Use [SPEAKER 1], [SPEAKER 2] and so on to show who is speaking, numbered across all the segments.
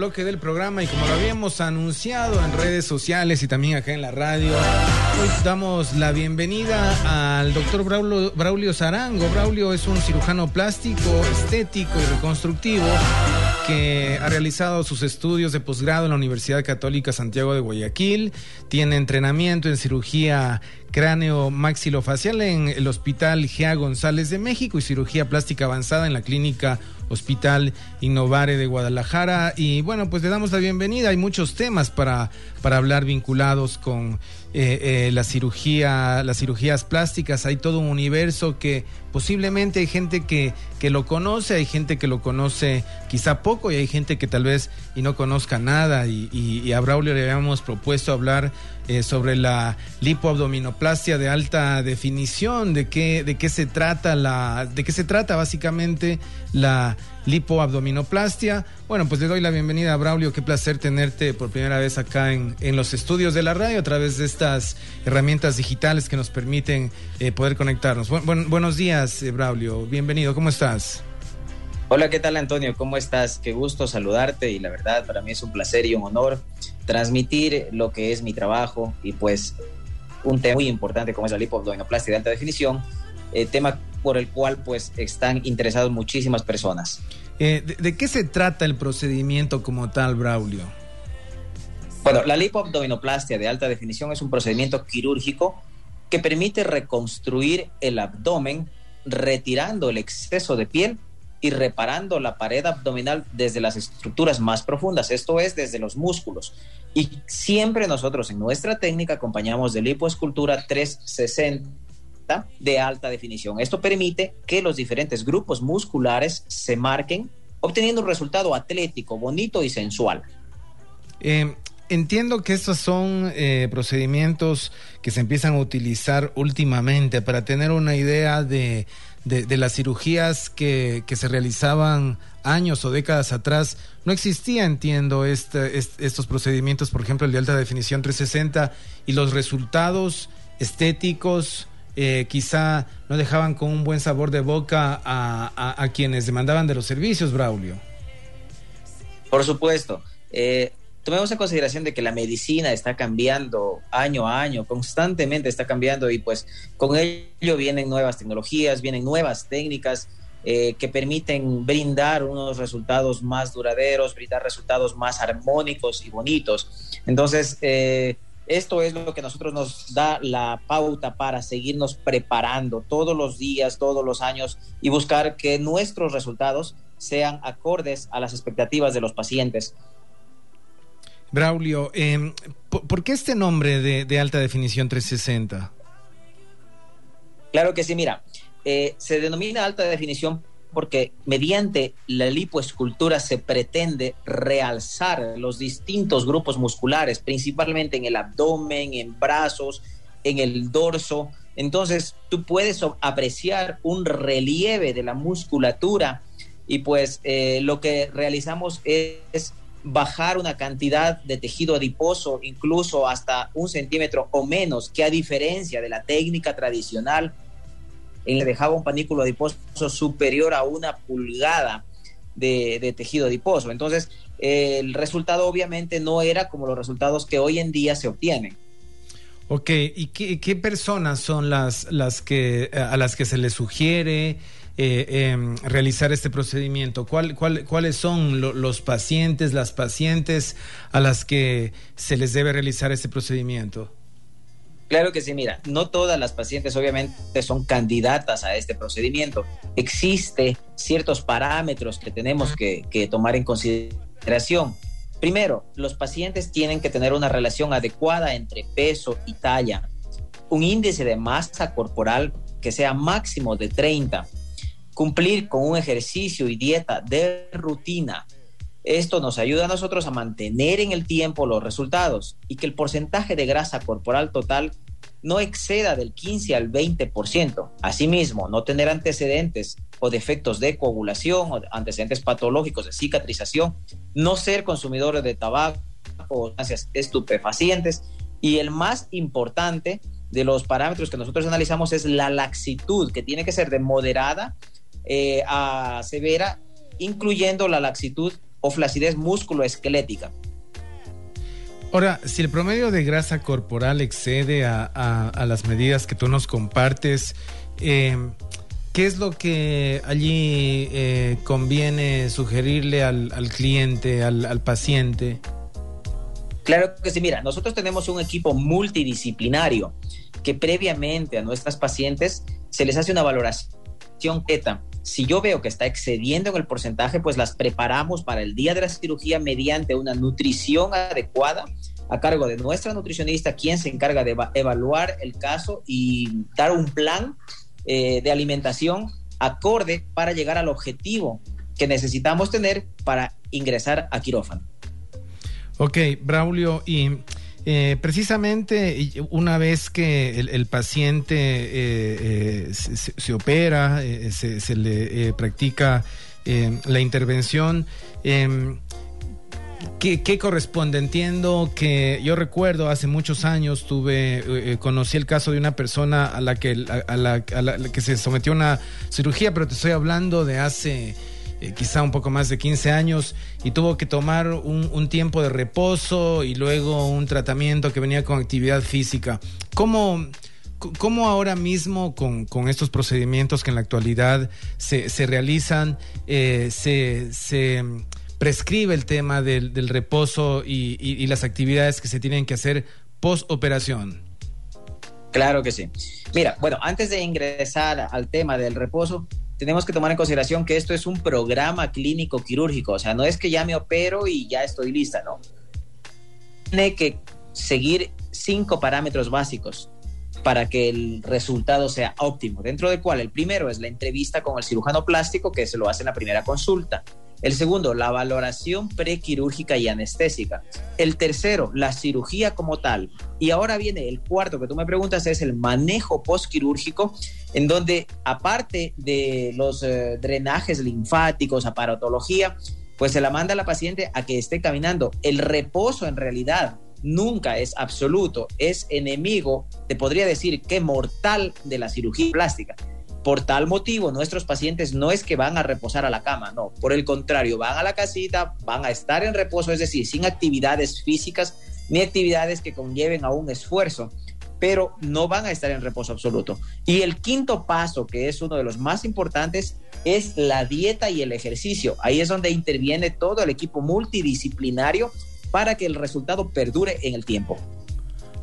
[SPEAKER 1] bloque del programa y como lo habíamos anunciado en redes sociales y también acá en la radio, hoy damos la bienvenida al doctor Braulio, Braulio Zarango. Braulio es un cirujano plástico, estético y reconstructivo que ha realizado sus estudios de posgrado en la Universidad Católica Santiago de Guayaquil, tiene entrenamiento en cirugía cráneo maxilofacial en el Hospital Gea González de México y cirugía plástica avanzada en la clínica Hospital Innovare de Guadalajara. Y bueno, pues le damos la bienvenida. Hay muchos temas para, para hablar vinculados con eh, eh, la cirugía, las cirugías plásticas. Hay todo un universo que posiblemente hay gente que, que lo conoce, hay gente que lo conoce quizá poco y hay gente que tal vez y no conozca nada. Y, a Braulio le habíamos propuesto hablar eh, sobre la lipoabdominoplastia de alta definición, de qué, de qué se trata la, de qué se trata básicamente la lipoabdominoplastia. Bueno, pues le doy la bienvenida a Braulio. Qué placer tenerte por primera vez acá en, en los estudios de la radio a través de estas herramientas digitales que nos permiten eh, poder conectarnos. buenos días, eh, Braulio. Bienvenido. ¿Cómo estás?
[SPEAKER 2] Hola, ¿qué tal Antonio? ¿Cómo estás? Qué gusto saludarte y la verdad para mí es un placer y un honor transmitir lo que es mi trabajo y pues un tema muy importante como es la lipoabdominoplastia de alta definición, eh, tema por el cual pues están interesados muchísimas personas.
[SPEAKER 1] Eh, ¿de, qué se trata el procedimiento como tal, Braulio?
[SPEAKER 2] Bueno, la lipoabdominoplastia de alta definición es un procedimiento quirúrgico que permite reconstruir el abdomen retirando el exceso de piel y reparando la pared abdominal desde las estructuras más profundas, esto es desde los músculos. Y siempre nosotros en nuestra técnica acompañamos de lipoescultura 360 de alta definición. Esto permite que los diferentes grupos musculares se marquen, obteniendo un resultado atlético, bonito y sensual.
[SPEAKER 1] Eh, entiendo que estos son eh, procedimientos que se empiezan a utilizar últimamente para tener una idea de, de, las cirugías que, que, se realizaban años o décadas atrás. No existía, entiendo, este, estos procedimientos, por ejemplo, el de alta definición 360 y los resultados estéticos eh, quizá no dejaban con un buen sabor de boca a, quienes demandaban de los servicios, Braulio.
[SPEAKER 2] Por supuesto. Eh, tomemos en consideración de que la medicina está cambiando año a año, constantemente está cambiando y pues con ello vienen nuevas tecnologías, vienen nuevas técnicas eh, que permiten brindar unos resultados más duraderos, brindar resultados más armónicos y bonitos. Entonces, eh, esto es lo que nosotros nos da la pauta para seguirnos preparando todos los días, todos los años y buscar que nuestros resultados sean acordes a las expectativas de los pacientes.
[SPEAKER 1] Braulio, em, ¿por, qué este nombre de, alta definición 360?
[SPEAKER 2] Claro que sí, mira, eh, se denomina alta definición porque mediante la lipoescultura se pretende realzar los distintos grupos musculares, principalmente en el abdomen, en brazos, en el dorso. Entonces, tú puedes apreciar un relieve de la musculatura y pues eh, lo que realizamos es bajar una cantidad de tejido adiposo, incluso hasta un centímetro o menos, que a diferencia de la técnica tradicional, en dejaba un panículo adiposo superior a una pulgada de, tejido adiposo. Entonces, el resultado obviamente no era como los resultados que hoy en día se obtienen.
[SPEAKER 1] Ok, ¿y qué, personas son las, las que, a las que se les sugiere? Eh, em, realizar este procedimiento? ¿Cuál, cuáles son los pacientes, las pacientes a las que se les debe realizar este procedimiento?
[SPEAKER 2] Claro que sí, mira, no todas las pacientes obviamente son candidatas a este procedimiento. Existe ciertos parámetros que tenemos que, que tomar en consideración. Primero, los pacientes tienen que tener una relación adecuada entre peso y talla, un índice de masa corporal que sea máximo de 30 cumplir con un ejercicio y dieta de rutina. Esto nos ayuda a nosotros a mantener en el tiempo los resultados y que el porcentaje de grasa corporal total no exceda del 15 al 20%. Asimismo, no tener antecedentes o defectos de coagulación o antecedentes patológicos de cicatrización, no ser consumidores de tabaco o sustancias estupefacientes y el más importante de los parámetros que nosotros analizamos es la laxitud, que tiene que ser de moderada eh, a severa, incluyendo la laxitud o flacidez musculoesquelética.
[SPEAKER 1] Ahora, si el promedio de grasa corporal excede a, las medidas que tú nos compartes, eh, ¿qué es lo que allí eh, conviene sugerirle al, cliente, al, paciente?
[SPEAKER 2] Claro que sí, mira, nosotros tenemos un equipo multidisciplinario que previamente a nuestras pacientes se les hace una valoración. Si yo veo que está excediendo en el porcentaje, pues las preparamos para el día de la cirugía mediante una nutrición adecuada a cargo de nuestra nutricionista, quien se encarga de evaluar el caso y dar un plan eh, de alimentación acorde para llegar al objetivo que necesitamos tener para ingresar a quirófano.
[SPEAKER 1] Ok, Braulio, y eh, precisamente una vez que el, paciente eh, se, opera, se, le practica la intervención, em, ¿Qué, corresponde? Entiendo que yo recuerdo hace muchos años tuve, eh, eh, conocí el caso de una persona a la que, a, la, que se sometió a una cirugía, pero te estoy hablando de hace eh, quizá un poco más de 15 años y tuvo que tomar un, tiempo de reposo y luego un tratamiento que venía con actividad física. ¿Cómo, cómo ahora mismo con, estos procedimientos que en la actualidad se, se realizan, se... se prescribe el tema del, reposo y, las actividades que se tienen que hacer post operación.
[SPEAKER 2] Claro que sí. Mira, bueno, antes de ingresar al tema del reposo, tenemos que tomar en consideración que esto es un programa clínico quirúrgico, o sea, no es que ya me opero y ya estoy lista, no. Tiene que seguir cinco parámetros básicos para que el resultado sea óptimo, dentro del cual el primero es la entrevista con el cirujano plástico que se lo hace en la primera consulta. El segundo, la valoración prequirúrgica y anestésica. El tercero, la cirugía como tal. Y ahora viene el cuarto que tú me preguntas, es el manejo postquirúrgico, en donde aparte de los eh, drenajes linfáticos, aparatología, pues se la manda a la paciente a que esté caminando. El reposo en realidad nunca es absoluto, es enemigo, te podría decir que mortal de la cirugía plástica. Por tal motivo, nuestros pacientes no es que van a reposar a la cama, no, por el contrario, van a la casita, van a estar en reposo, es decir, sin actividades físicas ni actividades que conlleven a un esfuerzo, pero no van a estar en reposo absoluto. Y el quinto paso, que es uno de los más importantes, es la dieta y el ejercicio. Ahí es donde interviene todo el equipo multidisciplinario para que el resultado perdure en el tiempo.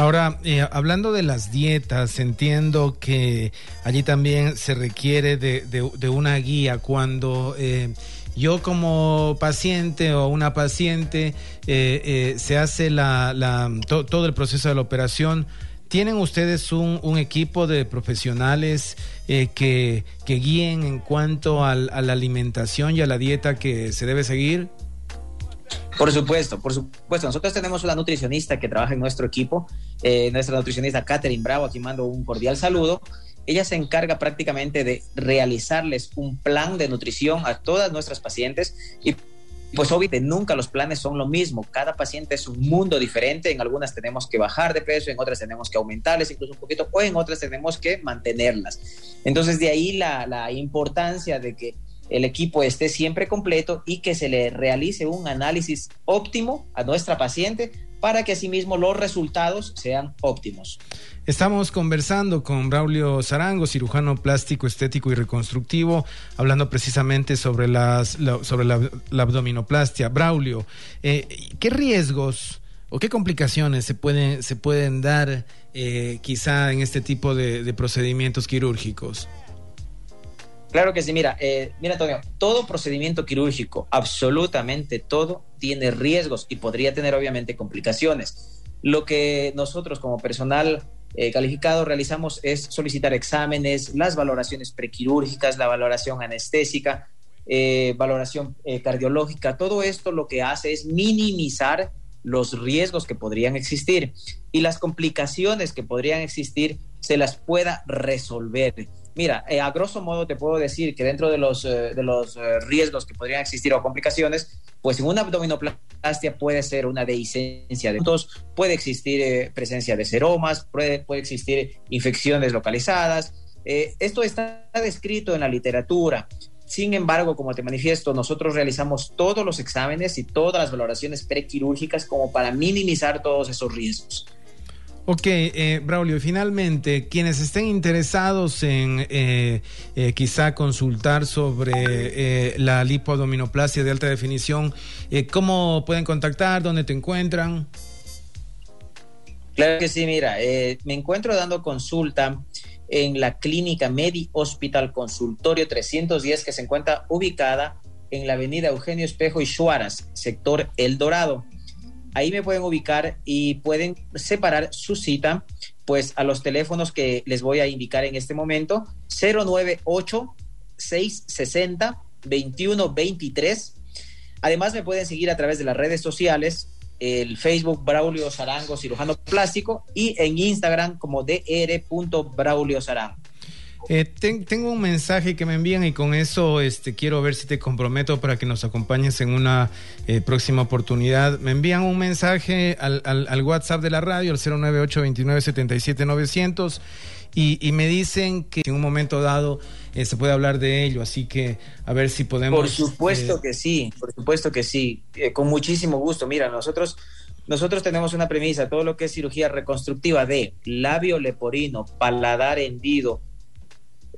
[SPEAKER 1] Ahora, eh, hablando de las dietas, entiendo que allí también se requiere de, una guía cuando eh, yo como paciente o una paciente eh, se hace la, todo el proceso de la operación. ¿Tienen ustedes un, equipo de profesionales que, que, guíen en cuanto a la alimentación y a la dieta que se debe seguir?
[SPEAKER 2] Por supuesto, por supuesto. Nosotros tenemos una nutricionista que trabaja en nuestro equipo, eh, nuestra nutricionista Catherine Bravo, aquí mando un cordial saludo. Ella se encarga prácticamente de realizarles un plan de nutrición a todas nuestras pacientes y pues obviamente nunca los planes son lo mismo, cada paciente es un mundo diferente, en algunas tenemos que bajar de peso, en otras tenemos que aumentarles incluso un poquito, o en otras tenemos que mantenerlas. Entonces de ahí la, la importancia de que el equipo esté siempre completo y que se le realice un análisis óptimo a nuestra paciente para que asimismo los resultados sean óptimos.
[SPEAKER 1] Estamos conversando con Braulio Zarango, cirujano plástico, estético y reconstructivo, hablando precisamente sobre, las, sobre la, abdominoplastia. Braulio, eh, ¿qué riesgos o qué complicaciones se pueden, se pueden dar eh, quizá en este tipo de procedimientos quirúrgicos?
[SPEAKER 2] Claro que sí, mira, eh, mira Antonio, todo procedimiento quirúrgico, absolutamente todo, tiene riesgos y podría tener obviamente complicaciones. Lo que nosotros como personal eh, calificado realizamos es solicitar exámenes, las valoraciones prequirúrgicas, la valoración anestésica, eh, valoración cardiológica, todo esto lo que hace es minimizar los riesgos que podrían existir y las complicaciones que podrían existir se las pueda resolver. Mira, eh, a grosso modo te puedo decir que dentro de los, eh, de los eh, riesgos que podrían existir o complicaciones, pues en una abdominoplastia puede ser una dehiscencia de puntos, puede existir presencia de seromas, puede, puede existir infecciones localizadas. esto está descrito en la literatura. Sin embargo, como te manifiesto, nosotros realizamos todos los exámenes y todas las valoraciones prequirúrgicas como para minimizar todos esos riesgos.
[SPEAKER 1] Ok, eh, Braulio, y finalmente, quienes estén interesados en eh, eh, quizá consultar sobre eh, la lipoadominoplastia de alta definición, ¿cómo pueden contactar? ¿Dónde te encuentran?
[SPEAKER 2] Claro que sí, mira, me encuentro dando consulta en la clínica Medi Hospital Consultorio 310 que se encuentra ubicada en la avenida Eugenio Espejo y Suárez, sector El Dorado. Ahí me pueden ubicar y pueden separar su cita pues a los teléfonos que les voy a indicar en este momento 098 660 2123. Además me pueden seguir a través de las redes sociales, el Facebook Braulio Sarango Cirujano Plástico y en Instagram como dr.braulio Sarango.
[SPEAKER 1] Eh, tengo un mensaje que me envían y con eso este, quiero ver si te comprometo para que nos acompañes en una eh, próxima oportunidad. Me envían un mensaje al, al, WhatsApp de la radio, al 098 29 77 900 y, y, me dicen que en un momento dado eh, se puede hablar de ello, así que a ver si podemos...
[SPEAKER 2] Por supuesto eh, que sí, por supuesto que sí, eh, con muchísimo gusto. Mira, nosotros, nosotros tenemos una premisa, todo lo que es cirugía reconstructiva de labio leporino, paladar hendido,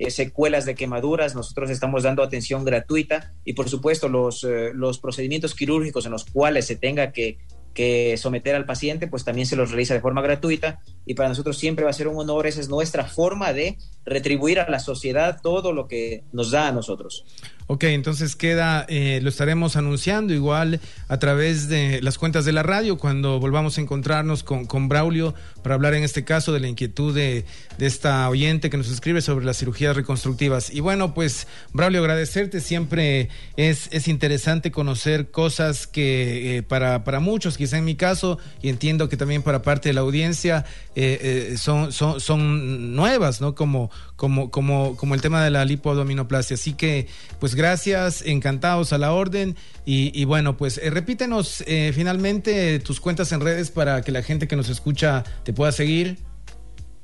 [SPEAKER 2] secuelas de quemaduras, nosotros estamos dando atención gratuita y por supuesto los, los procedimientos quirúrgicos en los cuales se tenga que que someter al paciente, pues también se los realiza de forma gratuita y para nosotros siempre va a ser un honor, esa es nuestra forma de retribuir a la sociedad todo lo que nos da a nosotros.
[SPEAKER 1] Ok, entonces queda, eh, lo estaremos anunciando igual a través de las cuentas de la radio cuando volvamos a encontrarnos con, con Braulio para hablar en este caso de la inquietud de, de, esta oyente que nos escribe sobre las cirugías reconstructivas. Y bueno, pues Braulio, agradecerte, siempre es, es interesante conocer cosas que eh, para, para muchos, quizá en mi caso, y entiendo que también para parte de la audiencia, eh, eh son, son, son nuevas, ¿no? Como, como, como, como el tema de la lipoadominoplastia. Así que, pues gracias, encantados a la orden. Y, bueno, pues eh, repítenos eh, finalmente tus cuentas en redes para que la gente que nos escucha te pueda seguir.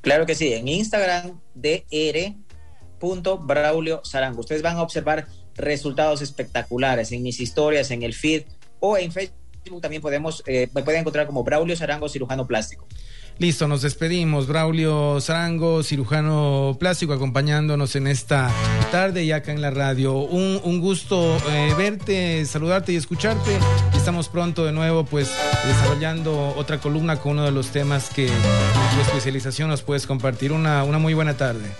[SPEAKER 2] Claro que sí, en Instagram, dr.braulio Sarango. Ustedes van a observar resultados espectaculares en mis historias, en el feed o en Facebook también podemos, eh, me pueden encontrar como Braulio Sarango, cirujano plástico.
[SPEAKER 1] Listo, nos despedimos. Braulio Sarango, cirujano plástico, acompañándonos en esta tarde y acá en la radio. Un, un gusto eh, verte, saludarte y escucharte. Estamos pronto de nuevo, pues, desarrollando otra columna con uno de los temas que tu especialización nos puedes compartir. Una, una muy buena tarde.